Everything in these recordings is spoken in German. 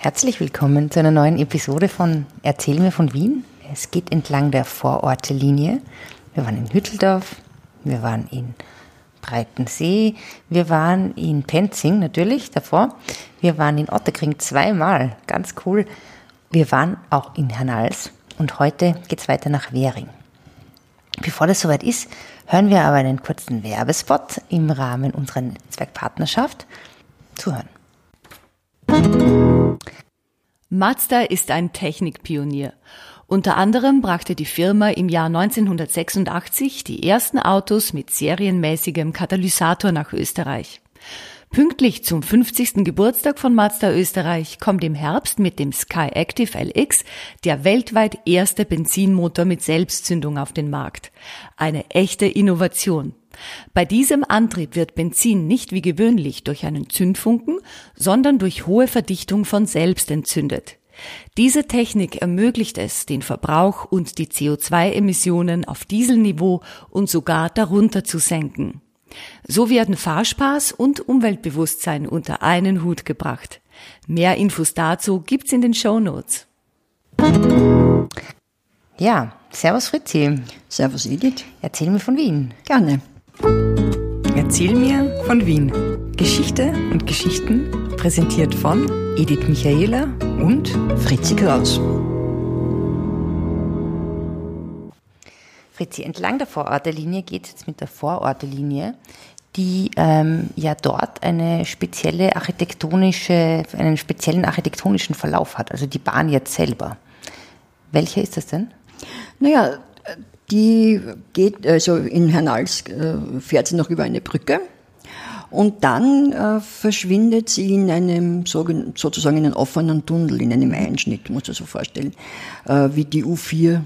Herzlich willkommen zu einer neuen Episode von Erzähl mir von Wien. Es geht entlang der Vorortelinie. Wir waren in Hütteldorf, wir waren in Breitensee, wir waren in Penzing natürlich davor, wir waren in Otterkring zweimal, ganz cool. Wir waren auch in Hernals und heute geht es weiter nach Währing. Bevor das soweit ist, hören wir aber einen kurzen Werbespot im Rahmen unserer Netzwerkpartnerschaft. Zuhören. Mazda ist ein Technikpionier. Unter anderem brachte die Firma im Jahr 1986 die ersten Autos mit serienmäßigem Katalysator nach Österreich. Pünktlich zum 50. Geburtstag von Mazda Österreich kommt im Herbst mit dem Sky Active LX der weltweit erste Benzinmotor mit Selbstzündung auf den Markt. Eine echte Innovation. Bei diesem Antrieb wird Benzin nicht wie gewöhnlich durch einen Zündfunken, sondern durch hohe Verdichtung von selbst entzündet. Diese Technik ermöglicht es, den Verbrauch und die CO2-Emissionen auf Dieselniveau und sogar darunter zu senken. So werden Fahrspaß und Umweltbewusstsein unter einen Hut gebracht. Mehr Infos dazu gibt's in den Show Notes. Ja, Servus Fritzi. Servus Edith. Erzähl mir von Wien. Gerne. Erzähl mir von Wien. Geschichte und Geschichten präsentiert von Edith Michaela und Fritzi Kraus. Fritzi, entlang der Vorortelinie geht es jetzt mit der Vorortelinie, die ähm, ja dort eine spezielle architektonische, einen speziellen architektonischen Verlauf hat, also die Bahn jetzt selber. Welcher ist das denn? Naja, die geht, also in Hernals äh, fährt sie noch über eine Brücke und dann äh, verschwindet sie in einem sozusagen in einem offenen Tunnel, in einem Einschnitt, muss man so vorstellen, äh, wie die U4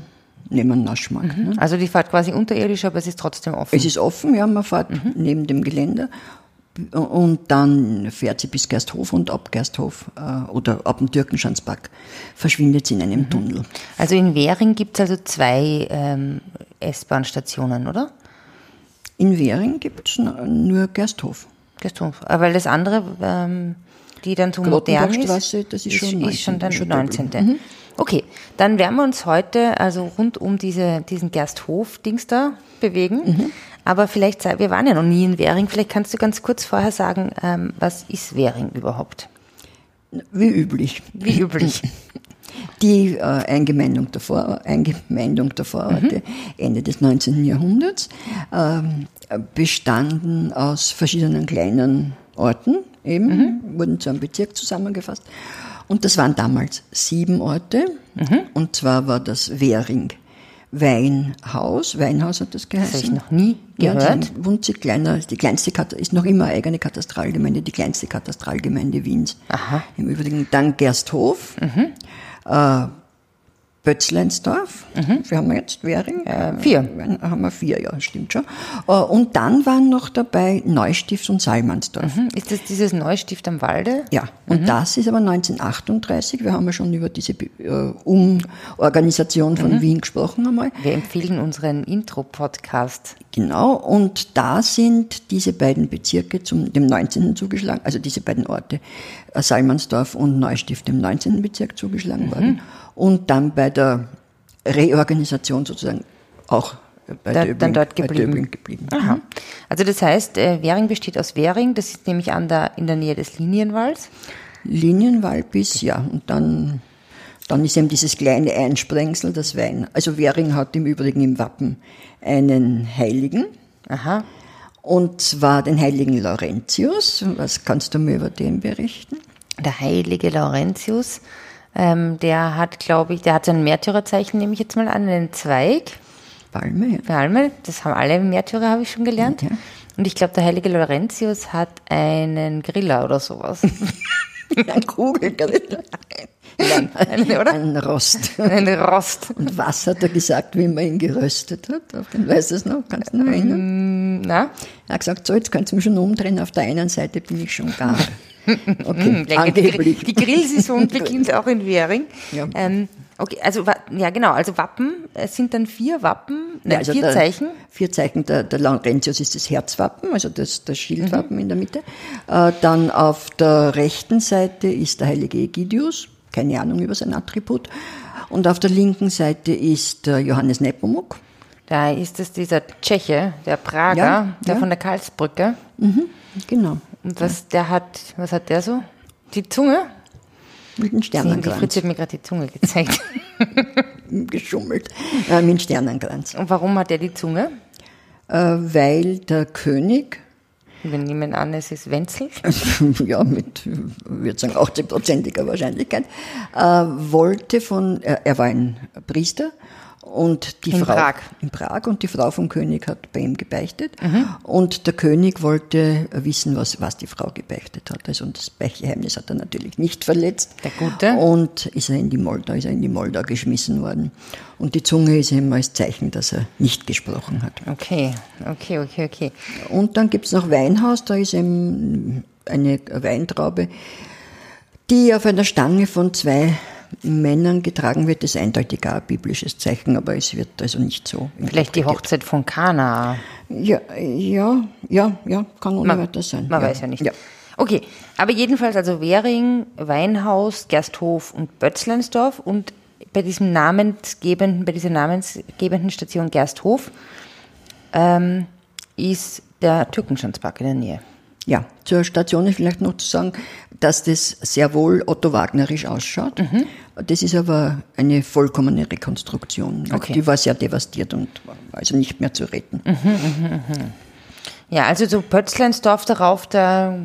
neben Naschmarkt. Mhm. Ne? Also die fährt quasi unterirdisch, aber es ist trotzdem offen. Es ist offen, ja, man fährt mhm. neben dem Geländer und dann fährt sie bis Gersthof und ab Gersthof äh, oder ab dem Türkenschanzpark verschwindet sie in einem mhm. Tunnel. Also in Währing gibt es also zwei ähm, S-Bahn-Stationen, oder? In Währing gibt es nur Gersthof. Gersthof. Aber weil das andere, ähm, die dann so modern ist, das ist schon, ist, ist schon der 19. Mhm. Okay, dann werden wir uns heute also rund um diese, diesen Gersthof-Dings da bewegen. Mhm. Aber vielleicht, wir waren ja noch nie in Währing, vielleicht kannst du ganz kurz vorher sagen, ähm, was ist Währing überhaupt? Wie üblich. Wie üblich. Die äh, Eingemeindung der, Vor Eingemeindung der Vororte mhm. Ende des 19. Jahrhunderts ähm, bestanden aus verschiedenen kleinen Orten, eben, mhm. wurden zu einem Bezirk zusammengefasst. Und das waren damals sieben Orte. Mhm. Und zwar war das Währing Weinhaus. Weinhaus hat das geheißen. Das habe ich noch nie gehört. Ja, winzig kleiner, die kleinste, ist noch immer eigene Katastralgemeinde, die kleinste Katastralgemeinde Wiens. Aha. Im Übrigen dann Gersthof. Mhm. Äh, Bötzleinsdorf, mhm. wir haben jetzt Währing. Äh, vier. Haben wir vier, ja, stimmt schon. Äh, und dann waren noch dabei Neustift und Salmansdorf. Mhm. Ist das dieses Neustift am Walde? Ja, und mhm. das ist aber 1938. Wir haben ja schon über diese äh, Umorganisation von mhm. Wien gesprochen einmal. Wir empfehlen unseren Intro-Podcast. Genau, und da sind diese beiden Bezirke zum dem 19. zugeschlagen, also diese beiden Orte, äh, Salmansdorf und Neustift dem 19. Bezirk zugeschlagen worden. Und dann bei der Reorganisation sozusagen auch bei da, Döbling, dann dort geblieben. geblieben. Aha. Also das heißt, äh, Währing besteht aus Währing, das ist nämlich an der, in der Nähe des Linienwalls. Linienwall bis, ja, und dann, dann ist eben dieses kleine Einsprengsel, das Wein. Also Währing hat im Übrigen im Wappen einen Heiligen. Aha. Und zwar den heiligen Laurentius. Was kannst du mir über den berichten? Der heilige Laurentius ähm, der hat, glaube ich, der hat so ein Märtyrerzeichen, nehme ich jetzt mal an, einen Zweig. Palme. Ja. Palme, das haben alle Märtyrer, habe ich schon gelernt. Ja. Und ich glaube, der heilige Laurentius hat einen Griller oder sowas. Ein Kugelgriller. Nein, oder? Ein Rost. Ein Rost. Und was hat er gesagt, wie man ihn geröstet hat? Auf den, weißt du es noch? Kannst du noch erinnern? Mm, na? Er hat gesagt, so, jetzt könnt ihr mich schon umdrehen, auf der einen Seite bin ich schon gar. Okay, hm, die, Grillsaison beginnt auch in Währing. Ja. Ähm, Okay, also ja genau, also Wappen, es sind dann vier Wappen, Ja, also vier der, Zeichen. Vier Zeichen. Der, der Laurentius ist das Herzwappen, also das, das Schildwappen Mhm. in der Mitte. Äh, dann auf der rechten Seite ist der heilige Egidius, keine Ahnung über sein Attribut. Und auf der linken Seite ist der Johannes Nepomuk. Da ist es dieser Tscheche, der Prager, Ja, der ja. von der Karlsbrücke. Genau. Und was der hat, was hat der so? Die Zunge? Mit dem Die Sternenkranz. Fritz hat mir gerade die Zunge gezeigt. Geschummelt. Äh, mit dem Sternenkranz. Und warum hat er die Zunge? Äh, weil der König Wir nehmen an, es ist Wenzel. ja, mit, würde sagen, 80-prozentiger Wahrscheinlichkeit, äh, wollte von, er war ein Priester und die In Frau Prag. in Prag und die Frau vom König hat bei ihm gebeichtet Mhm. und der König wollte wissen, was, was die Frau gebeichtet hat. Also und das Beichtgeheimnis hat er natürlich nicht verletzt. Der Gute. Und ist er in die Moldau, ist er in die Moldau geschmissen worden. Und die Zunge ist ihm als Zeichen, dass er nicht gesprochen hat. Okay, okay, okay, okay. Und dann gibt's noch Weinhaus, da ist eben eine Weintraube, die auf einer Stange von zwei Männern getragen wird. Das ist eindeutig auch ein biblisches Zeichen, aber es wird also nicht so. Vielleicht die Hochzeit von Kana. Ja, ja, ja, ja, kann ohne weiter sein. man ja. weiß ja nicht. Ja. Okay, aber jedenfalls also Währing, Weinhaus, Gersthof und Bötzleinsdorf und bei diesem namensgebenden, bei dieser namensgebenden Station Gersthof ähm, ist der Türkenschanzpark in der Nähe. Ja, zur Station ist vielleicht noch zu sagen, dass das sehr wohl Otto Wagnerisch ausschaut. Mhm. Das ist aber eine vollkommene Rekonstruktion. Okay. Die war sehr devastiert und war also nicht mehr zu retten. Ja, also so Pötzleinsdorf darauf, da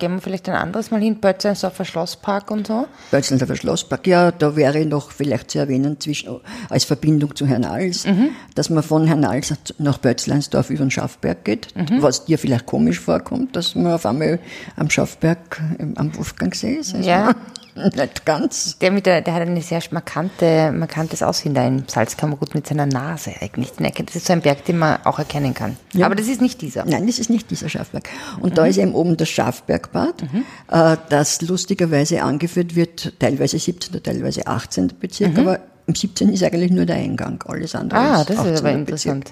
gehen wir vielleicht ein anderes Mal hin, Pötzleinsdorfer Schlosspark und so. Bötzelsdorfer Schlosspark, ja, da wäre noch vielleicht zu erwähnen, zwischen, als Verbindung zu Herrn Als, dass man von Herrn Als nach Bötzleinsdorf über den Schafberg geht, was dir vielleicht komisch vorkommt, dass man auf einmal am Schafberg am Wolfgangsee ist. Also Ja. Nicht ganz. Der, mit der, der hat eine sehr markante, markantes Aussehen da im Salzkammergut mit seiner Nase eigentlich. Das ist so ein Berg, den man auch erkennen kann. Ja. Aber das ist nicht dieser. Nein, das ist nicht dieser Schafberg. Und da ist eben oben das Schafbergbad, äh, das lustigerweise angeführt wird, teilweise 17., teilweise 18. Bezirk, aber im 17. ist eigentlich nur der Eingang, alles andere Ah, ist das ist 18. aber Bezirk.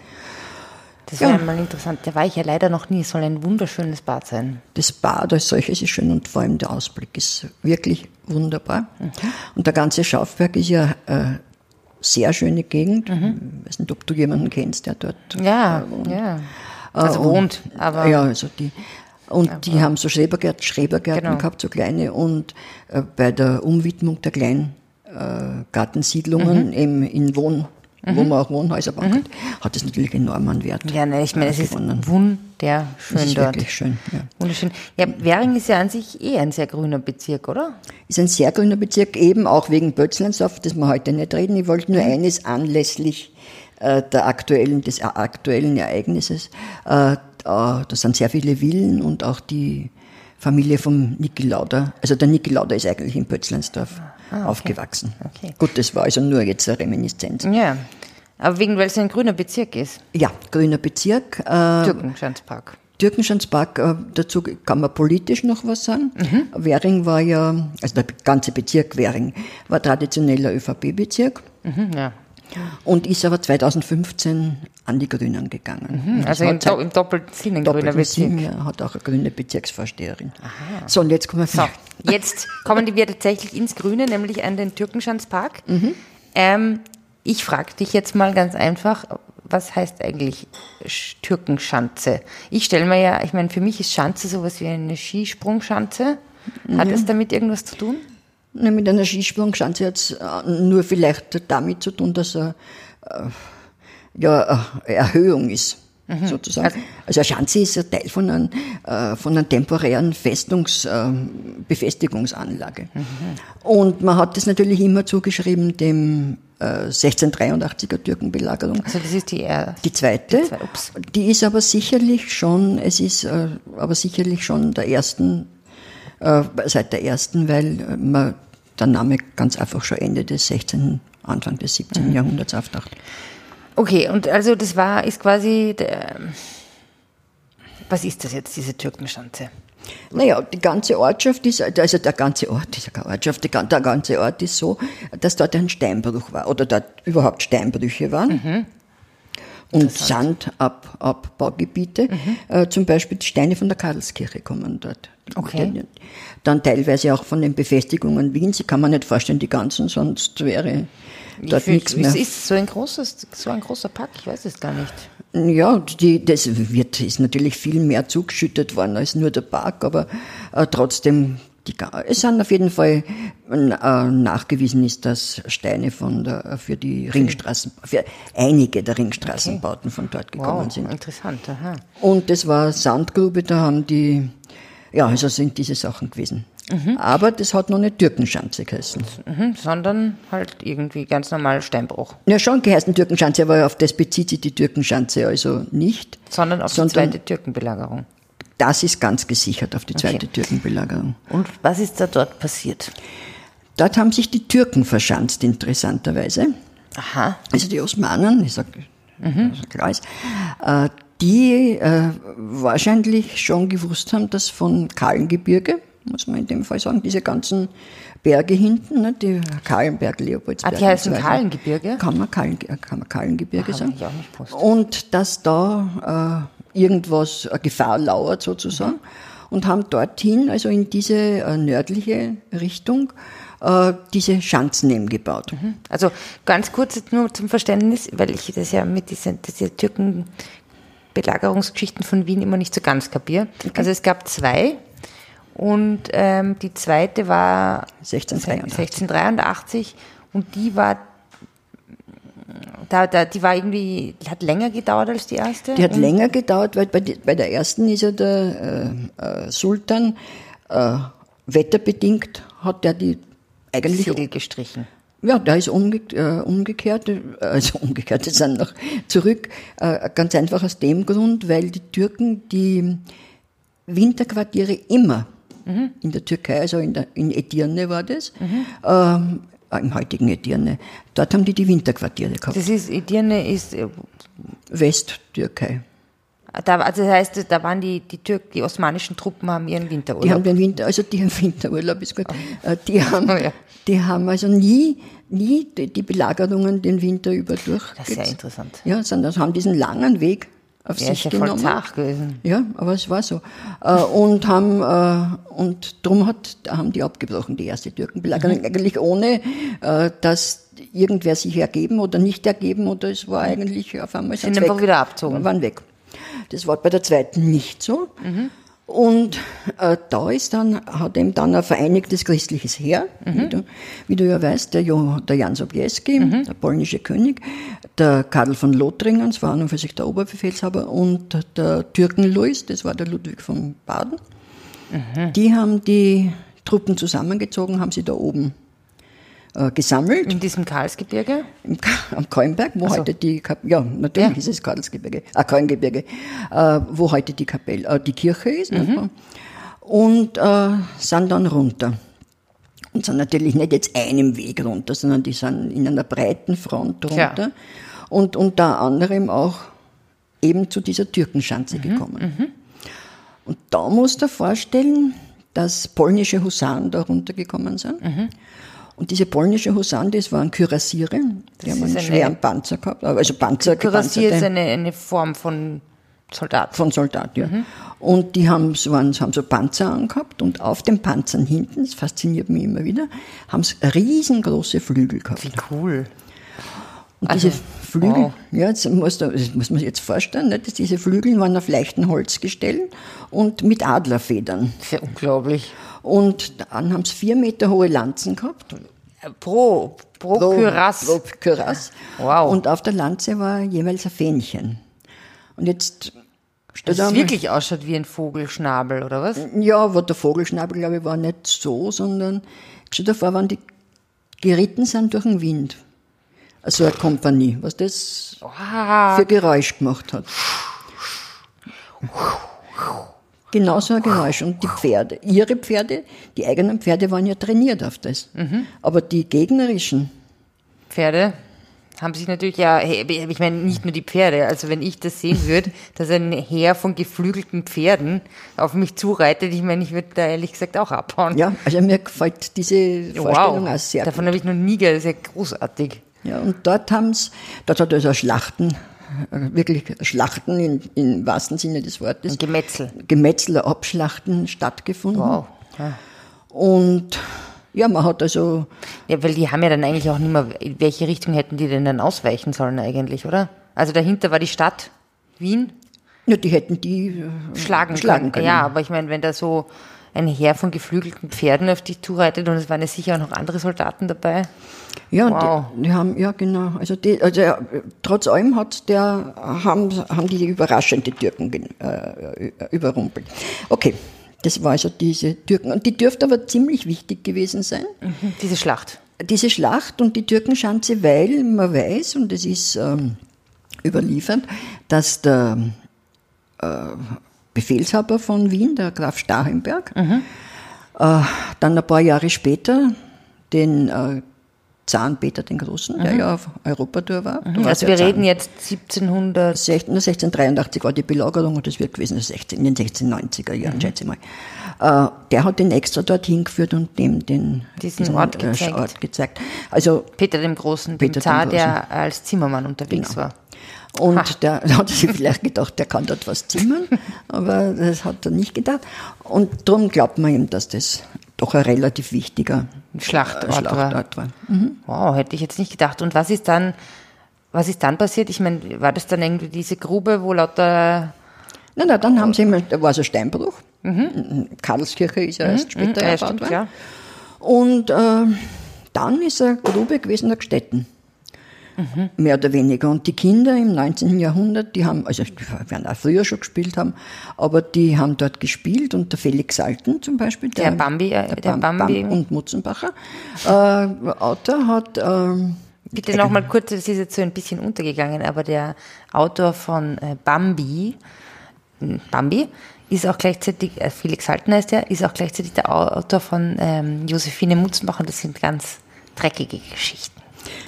Das Ja. wäre mal interessant. Da war ich ja leider noch nie. Es soll ein wunderschönes Bad sein. Das Bad als solches ist schön und vor allem der Ausblick ist wirklich wunderbar. Und der ganze Schaufberg ist ja eine sehr schöne Gegend. Ich weiß nicht, ob du jemanden kennst, der dort Ja, ja. Also Äh, wohnt, und, aber Ja, also die. Und die haben so Schrebergärten, Schrebergärten Genau. gehabt, so kleine. Und äh, bei der Umwidmung der kleinen äh, Gartensiedlungen Mhm. eben in Wohn, wo man auch Wohnhäuser bauen kann, hat es natürlich enormen Wert. ja, ne, ich meine, es ist wunderschön Das ist dort. wirklich schön. Ja. Wunderschön. Ja, Währing ist ja an sich eh ein sehr grüner Bezirk, oder? Ist ein sehr grüner Bezirk, eben auch wegen Bötzleinsdorf, das wir heute nicht reden. Ich wollte nur eines anlässlich äh, der aktuellen, des aktuellen Ereignisses. Äh, da, da sind sehr viele Villen und auch die Familie vom Niki Lauder. Also der Niki Lauder ist eigentlich in Bötzleinsdorf aufgewachsen. Okay. Gut, das war also nur jetzt eine Reminiszenz. Ja. Aber wegen, weil es ein grüner Bezirk ist. Ja, grüner Bezirk. Äh, Türkenschanzpark. Türkenschanzpark, äh, dazu kann man politisch noch was sagen. Mhm. Währing war ja, also der ganze Bezirk Währing war traditioneller ÖVP-Bezirk Mhm, ja. und ist aber 2015 an die Grünen gegangen. Also Das im, Do im doppelten Sinn ein grüner Bezirk. Sinn, ja, hat auch eine grüne Bezirksvorsteherin. So, und jetzt kommen wir So, jetzt kommen wir tatsächlich ins Grüne, nämlich an den Türkenschanzpark. Ähm, ich frage dich jetzt mal ganz einfach, was heißt eigentlich Sch- Türkenschanze? Ich stelle mir ja, ich meine, für mich ist Schanze sowas wie eine Skisprungschanze. Hat das damit irgendwas zu tun? Ne, mit einer Skisprungschanze hat es nur vielleicht damit zu tun, dass er äh, ja eine Erhöhung ist. Sozusagen. Also- Also, eine Schanze ist ein Teil von, einem, äh, von einer temporären Festungs, äh, Befestigungsanlage. Und man hat das natürlich immer zugeschrieben dem äh, 1683er Türkenbelagerung. Also das ist die er Die zweite, Die zwei- ups. die ist aber sicherlich schon, es ist äh, aber sicherlich schon der ersten, äh, seit der ersten, weil äh, man der Name ganz einfach schon Ende des 16., Anfang des 17. Jahrhunderts auftaucht. Okay, und also das war, ist quasi, der, was ist das jetzt, diese Türkenschanze? Naja, die ganze Ortschaft ist, also der ganze Ort ist ja keine Ortschaft, der ganze Ort ist so, dass dort ein Steinbruch war oder dort überhaupt Steinbrüche waren. Mhm. Und Sandabbaugebiete, Mhm. äh, zum Beispiel die Steine von der Karlskirche kommen dort. Okay. Dann teilweise auch von den Befestigungen Wiens. Ich kann mir nicht vorstellen, die ganzen, sonst wäre dort viel- nichts mehr. Es ist so ein großes, so ein großer Park, ich weiß es gar nicht. Ja, die, das wird, ist natürlich viel mehr zugeschüttet worden als nur der Park, aber äh, trotzdem, die, es sind auf jeden Fall äh, nachgewiesen ist, dass Steine von der, für die Ringstraßen, für einige der Ringstraßenbauten von dort gekommen Wow, sind. interessant, aha. Und das war Sandgrube, da haben die, ja, also sind diese Sachen gewesen. Aber das hat noch nicht Türkenschanze geheißen. Mhm, sondern halt irgendwie ganz normal Steinbruch. Ja, schon geheißen Türkenschanze, aber auf das bezieht sich die Türkenschanze also nicht. Sondern auf Sondern- die zweite Türkenbelagerung. Das ist ganz gesichert auf die zweite Okay. Türkenbelagerung. Und was ist da dort passiert? Dort haben sich die Türken verschanzt, interessanterweise. Aha. Also die Osmanen, ich sage, klar ist, äh, die äh, wahrscheinlich schon gewusst haben, dass von Kahlengebirge, muss man in dem Fall sagen, diese ganzen Berge hinten, ne, die Kahlenberg, Leopoldsberg. Ah, die heißen so. Kahlengebirge? Kann man, Kahlen, kann man Kahlengebirge Hab sagen. ich auch nicht gewusst. Und dass da äh, irgendwas, eine Gefahr lauert sozusagen. Mhm. Und haben dorthin, also in diese äh, nördliche Richtung, äh, diese Schanzen eben gebaut. Also ganz kurz nur zum Verständnis, weil ich das ja mit diesen diese Türkenbelagerungsgeschichten von Wien immer nicht so ganz kapiere. Also es gab zwei und ähm, die zweite war 1683. 1683 und die war da, da, die war irgendwie, die hat länger gedauert als die erste. Die hat und länger gedauert, weil bei, die, bei der ersten ist ja der äh, äh, Sultan äh, wetterbedingt, hat der die eigentlich Segel gestrichen. Ja, da ist umge äh, umgekehrt, äh, also umgekehrt, die sind noch zurück, äh, ganz einfach aus dem Grund, weil die Türken die Winterquartiere immer in der Türkei, also in, der, in Edirne war das, ähm, äh, im heutigen Edirne, dort haben die die Winterquartiere gehabt. Das ist, Edirne ist, äh, Westtürkei. Da, also das heißt, da waren die, die Türk, die osmanischen Truppen haben ihren Winterurlaub. Die haben den Winter, also die haben Winterurlaub ist gut. Äh, Die haben, Oh ja. die haben also nie, nie die, die Belagerungen den Winter über durch. Das ist ja interessant. Ja, sondern haben diesen langen Weg auf Ja, sich ist ja voll genommen. zart gewesen. Ja, aber es war so. Äh, und haben, äh, und drum hat, haben die abgebrochen, die erste Türkenbelagerung, Mhm. eigentlich ohne, dass irgendwer sich ergeben oder nicht ergeben oder es war eigentlich auf einmal Sind sind's einfach wieder abgezogen. Waren weg. Das war bei der zweiten nicht so. Mhm. Und äh, da ist dann, hat eben dann ein vereinigtes christliches Heer, Mhm. wie, du, wie du ja weißt, der, jo, der Jan Sobieski, Mhm. der polnische König, der Karl von Lothringen, das war an und für sich der Oberbefehlshaber, und der Türken-Louis, das war der Ludwig von Baden. Mhm. Die haben die Truppen zusammengezogen, haben sie da oben äh, gesammelt In diesem Karlsgebirge? im am Kalmberg, wo so. heute die Kap ja natürlich Ja. ist es Karlsgebirge, äh, Kalmgebirge, äh, wo heute die Kapelle, äh, die Kirche ist, Mhm. und äh, sind dann runter. Und sind natürlich nicht jetzt einem Weg runter, sondern die sind in einer breiten Front Klar. runter und unter anderem auch eben zu dieser Türkenschanze Mhm, gekommen. Und da musst du dir vorstellen, dass polnische Husaren da runtergekommen sind. Mhm. Und diese polnische Husaren, das waren Kürassiere, die haben einen eine- schweren Panzer gehabt, also Panzer, Kürassier ist eine, eine Form von Soldat. von Soldat, ja. Und die haben so, waren, haben so Panzer angehabt und auf den Panzern hinten, das fasziniert mich immer wieder, haben sie riesengroße Flügel gehabt. Wie cool. Und Also, diese Flügel, wow. ja, jetzt muss, da, das muss man sich jetzt vorstellen, ne, dass diese Flügel waren auf leichten Holzgestellen und mit Adlerfedern. Das ist ja unglaublich. Und dann haben sie vier Meter hohe Lanzen gehabt. Pro, pro, Kürass. Pro Kürass. Wow. Und auf der Lanze war jeweils ein Fähnchen. Und jetzt Das einmal- wirklich ausschaut wie ein Vogelschnabel, oder was? Ja, aber der Vogelschnabel, glaube ich, war nicht so, sondern stell dir vor, wenn die geritten sind durch den Wind. Also eine Kompanie, was das Wow. für Geräusch gemacht hat. Genau so ein Geräusch. Und die Pferde, ihre Pferde, die eigenen Pferde waren ja trainiert auf das. Aber die gegnerischen, Pferde haben sich natürlich ja, ich meine, nicht nur die Pferde, also wenn ich das sehen würde, dass ein Heer von geflügelten Pferden auf mich zureitet, ich meine, ich würde da ehrlich gesagt auch abhauen. Ja, also mir gefällt diese Vorstellung wow, auch sehr Davon habe ich noch nie gehört, das ist ja großartig. Ja, und dort haben's, dort hat also Schlachten, wirklich Schlachten in, im wahrsten Sinne des Wortes. Ein Gemetzel. Gemetzel, Abschlachten stattgefunden. Wow. Ja. Und ja, man hat also, Ja, weil die haben ja dann eigentlich auch nicht mehr, welche Richtung hätten die denn dann ausweichen sollen eigentlich, oder? Also dahinter war die Stadt Wien, ja, die hätten die äh, schlagen, schlagen können. können. Ja, aber ich meine, wenn da so ein Heer von geflügelten Pferden auf dich zureitet und es waren ja sicher auch noch andere Soldaten dabei. Ja, Wow. die, die haben, ja genau, also, die, also ja, trotz allem hat der, haben, haben die überraschend die Türken äh, überrumpelt. Okay, das war also diese Türken. Und die dürfte aber ziemlich wichtig gewesen sein. Diese Schlacht. Diese Schlacht und die Türkenschanze, weil man weiß, und es ist ähm, überliefert, dass der äh, Befehlshaber von Wien, der Graf Starhemberg, Mhm. äh, dann ein paar Jahre später den äh, Zahn Peter den Großen, der ja auf Europatour war. War Also wir Zahn. reden jetzt 1700. 16, 1683 war die Belagerung und das wird gewesen 16, in den 1690er Jahren, Mhm. schätze ich mal. Äh, der hat den extra dorthin geführt und dem den, Diesen Ort gezeigt. Ort gezeigt. Also Peter dem Großen, Peter dem Zar, Großen. der als Zimmermann unterwegs Genau. war. Und der da hat sich vielleicht gedacht, der kann dort was zimmern, aber das hat er nicht gedacht. Und darum glaubt man ihm, dass das doch ein relativ wichtiger Schlachtort, äh, Schlachtort war. Wow, hätte ich jetzt nicht gedacht. Und was ist dann, was ist dann passiert? Ich meine, war das dann irgendwie diese Grube, wo lauter Na, na, dann haben sie immer, da war so Steinbruch. Karlskirche ist ja erst später Mhm. erbaut worden. ja. Und äh, dann ist eine Grube gewesen, der Gstetten. Mhm. Mehr oder weniger. Und die Kinder im 19. Jahrhundert, die haben, also die werden auch früher schon gespielt haben, aber die haben dort gespielt und der Felix Salten zum Beispiel, Der Bambi, äh, der Bam- Bambi. Bam und Mutzenbacher, äh, Autor hat, ähm, Bitte nochmal kurz, das ist jetzt so ein bisschen untergegangen, aber der Autor von äh, Bambi, Bambi, ist auch gleichzeitig, äh, Felix Halten heißt er, ist auch gleichzeitig der Autor von ähm, Josephine Mutzenbacher. Das sind ganz dreckige Geschichten.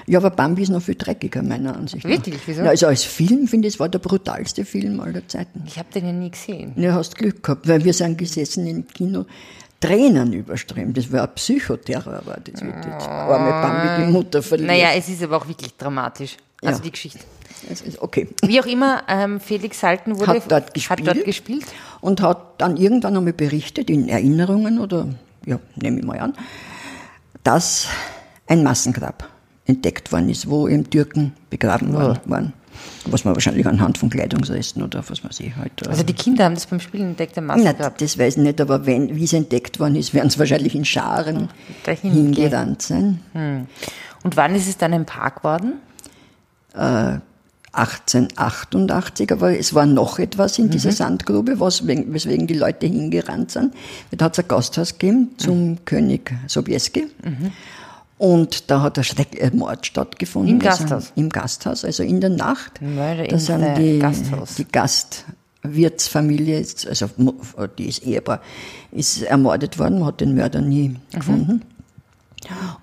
ja, aber Bambi ist noch viel dreckiger, meiner Ansicht nach. Wirklich? Wieso? Na, also als Film, finde ich, es war der brutalste Film aller Zeiten. Ich habe den ja nie gesehen. Ja, hast Glück gehabt, weil wir sind gesessen im Kino, Tränen überströmt. Das war ein Psychoterror, war das wirklich. Arme Bambi, die Mutter verliert. Naja, es ist aber auch wirklich dramatisch. Also Ja. die Geschichte. Okay. Wie auch immer, ähm, Felix Halten wurde, Hat dort gespielt. Hat dort gespielt. Und hat dann irgendwann einmal berichtet, in Erinnerungen oder, ja, nehme ich mal an, dass ein Massengrab entdeckt worden ist, wo eben Türken begraben worden waren. Was man wahrscheinlich anhand von Kleidungsresten oder was man sich halt. Also die Kinder haben das beim Spielen entdeckt, der Massengrab. das weiß ich nicht, aber wenn, wie es entdeckt worden ist, werden es wahrscheinlich in Scharen Dahin hingerannt sein. Und wann ist es dann ein Park worden? 1888, aber es war noch etwas in Mhm. dieser Sandgrube, was, wegen- weswegen die Leute hingerannt sind. Da hat es ein Gasthaus gegeben zum Mhm. König Sobieski. Und da hat ein schrecklicher Mord stattgefunden. Im sind- Gasthaus? Im Gasthaus, also in der Nacht. Mörder da in sind der die, Gasthaus. die Gastwirtsfamilie, also Mu- dieses Ehepaar, ist ermordet worden. Man hat den Mörder nie Mhm. gefunden.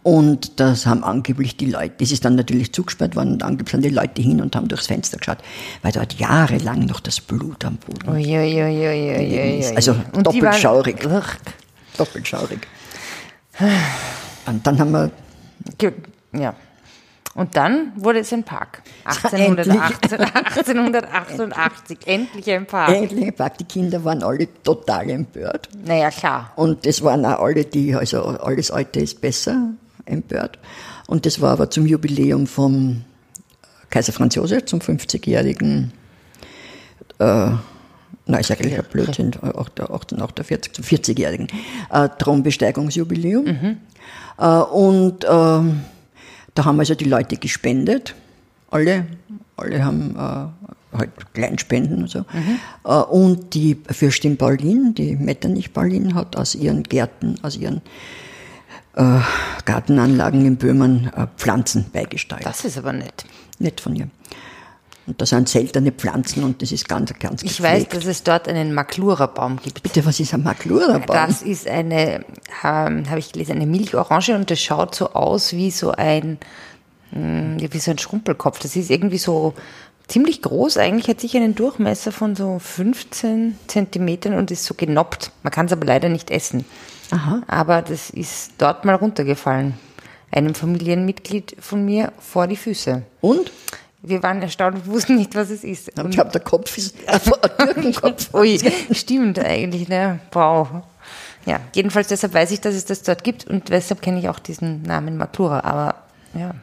Und das haben angeblich die Leute, das ist dann natürlich zugesperrt worden und angeblich sind die Leute hin und haben durchs Fenster geschaut, weil dort jahrelang noch das Blut am Boden Uiuiuiuiui. ist. Also Und doppelt schaurig. Doppelt schaurig. Und dann haben wir, Ja. Und dann wurde es ein Park. 1818, 1888. Endlich ein Park. endlich gesagt, die Kinder waren alle total empört. Naja, klar. Und es waren auch alle, die, also alles Alte ist besser, empört. Und das war aber zum Jubiläum vom Kaiser Franz Josef, zum 50-jährigen, äh, nein, ist eigentlich ein Blödsinn, 1848, zum 40-jährigen äh, Thronbesteigungsjubiläum. Äh, und ähm, da haben also die Leute gespendet, alle, alle haben äh, halt Kleinspenden und so. Äh, und die Fürstin Pauline, die Metternich Pauline, hat aus ihren Gärten, aus ihren äh, Gartenanlagen in Böhmen äh, Pflanzen beigesteuert. Das ist aber nett. Nicht von ihr. Und das sind seltene Pflanzen und das ist ganz, ganz Ich weiß, gepflegt. dass es dort einen Maklura-Baum gibt. Bitte, was ist ein Maklura-Baum? Das ist eine, ähm, habe ich gelesen, eine Milchorange und das schaut so aus wie so ein, mh, wie so ein Schrumpelkopf. Das ist irgendwie so ziemlich groß. Eigentlich hat sich einen Durchmesser von so 15 Zentimetern und ist so genoppt. Man kann es aber leider nicht essen. Aha. Aber das ist dort mal runtergefallen. Einem Familienmitglied von mir vor die Füße. Und? Wir waren erstaunt und wussten nicht, was es ist. Ich glaube, der Kopf ist ein Türkenkopf. Ui, stimmt eigentlich, ne? Wow. Ja, jedenfalls deshalb weiß ich, dass es das dort gibt und deshalb kenne ich auch diesen Namen Matura. Aber ja,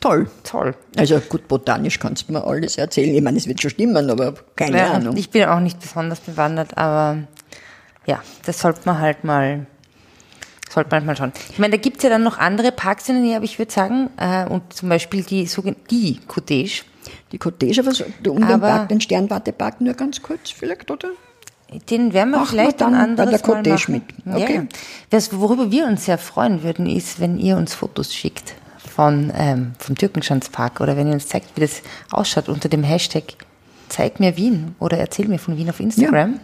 Toll. toll. Also gut, botanisch kannst du mir alles erzählen. Ich meine, es wird schon stimmen, aber keine Ja, Ahnung. ich bin auch nicht besonders bewandert, aber ja, das sollte man halt mal, sollte man halt mal schauen. Ich meine, da gibt's ja dann noch andere Parks in der Nähe, aber ich würde sagen, äh, und zum Beispiel die sogenannte die Cottage, Die Cottage, aber so, um den Aber- Park, den Sternwartepark nur ganz kurz vielleicht, oder? Den werden wir Machen vielleicht wir ein dann bei anderes der Mal Cottage machen. mit. Okay. Ja. Worüber wir uns sehr freuen würden, ist, wenn ihr uns Fotos schickt von, ähm, vom Türkenschanzpark oder wenn ihr uns zeigt, wie das ausschaut unter dem Hashtag Zeig mir Wien oder erzähl mir von Wien auf Instagram.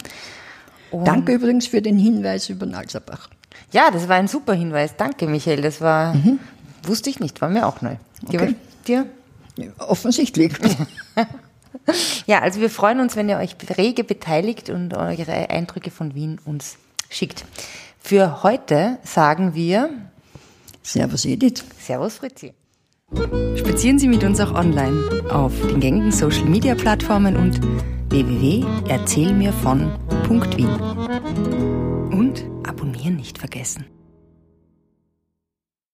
Und- Danke übrigens für den Hinweis über Nalserbach. Ja, das war ein super Hinweis. Danke, Michael. Das war, wusste ich nicht, war mir auch neu. Mhm. Okay. dir? Offensichtlich. Ja, also wir freuen uns, wenn ihr euch rege beteiligt und eure Eindrücke von Wien uns schickt. Für heute sagen wir Servus Edith. Servus Fritzi. Spazieren Sie mit uns auch online auf den gängigen Social Media Plattformen und www.erzählmirvon.wien. Und abonnieren nicht vergessen.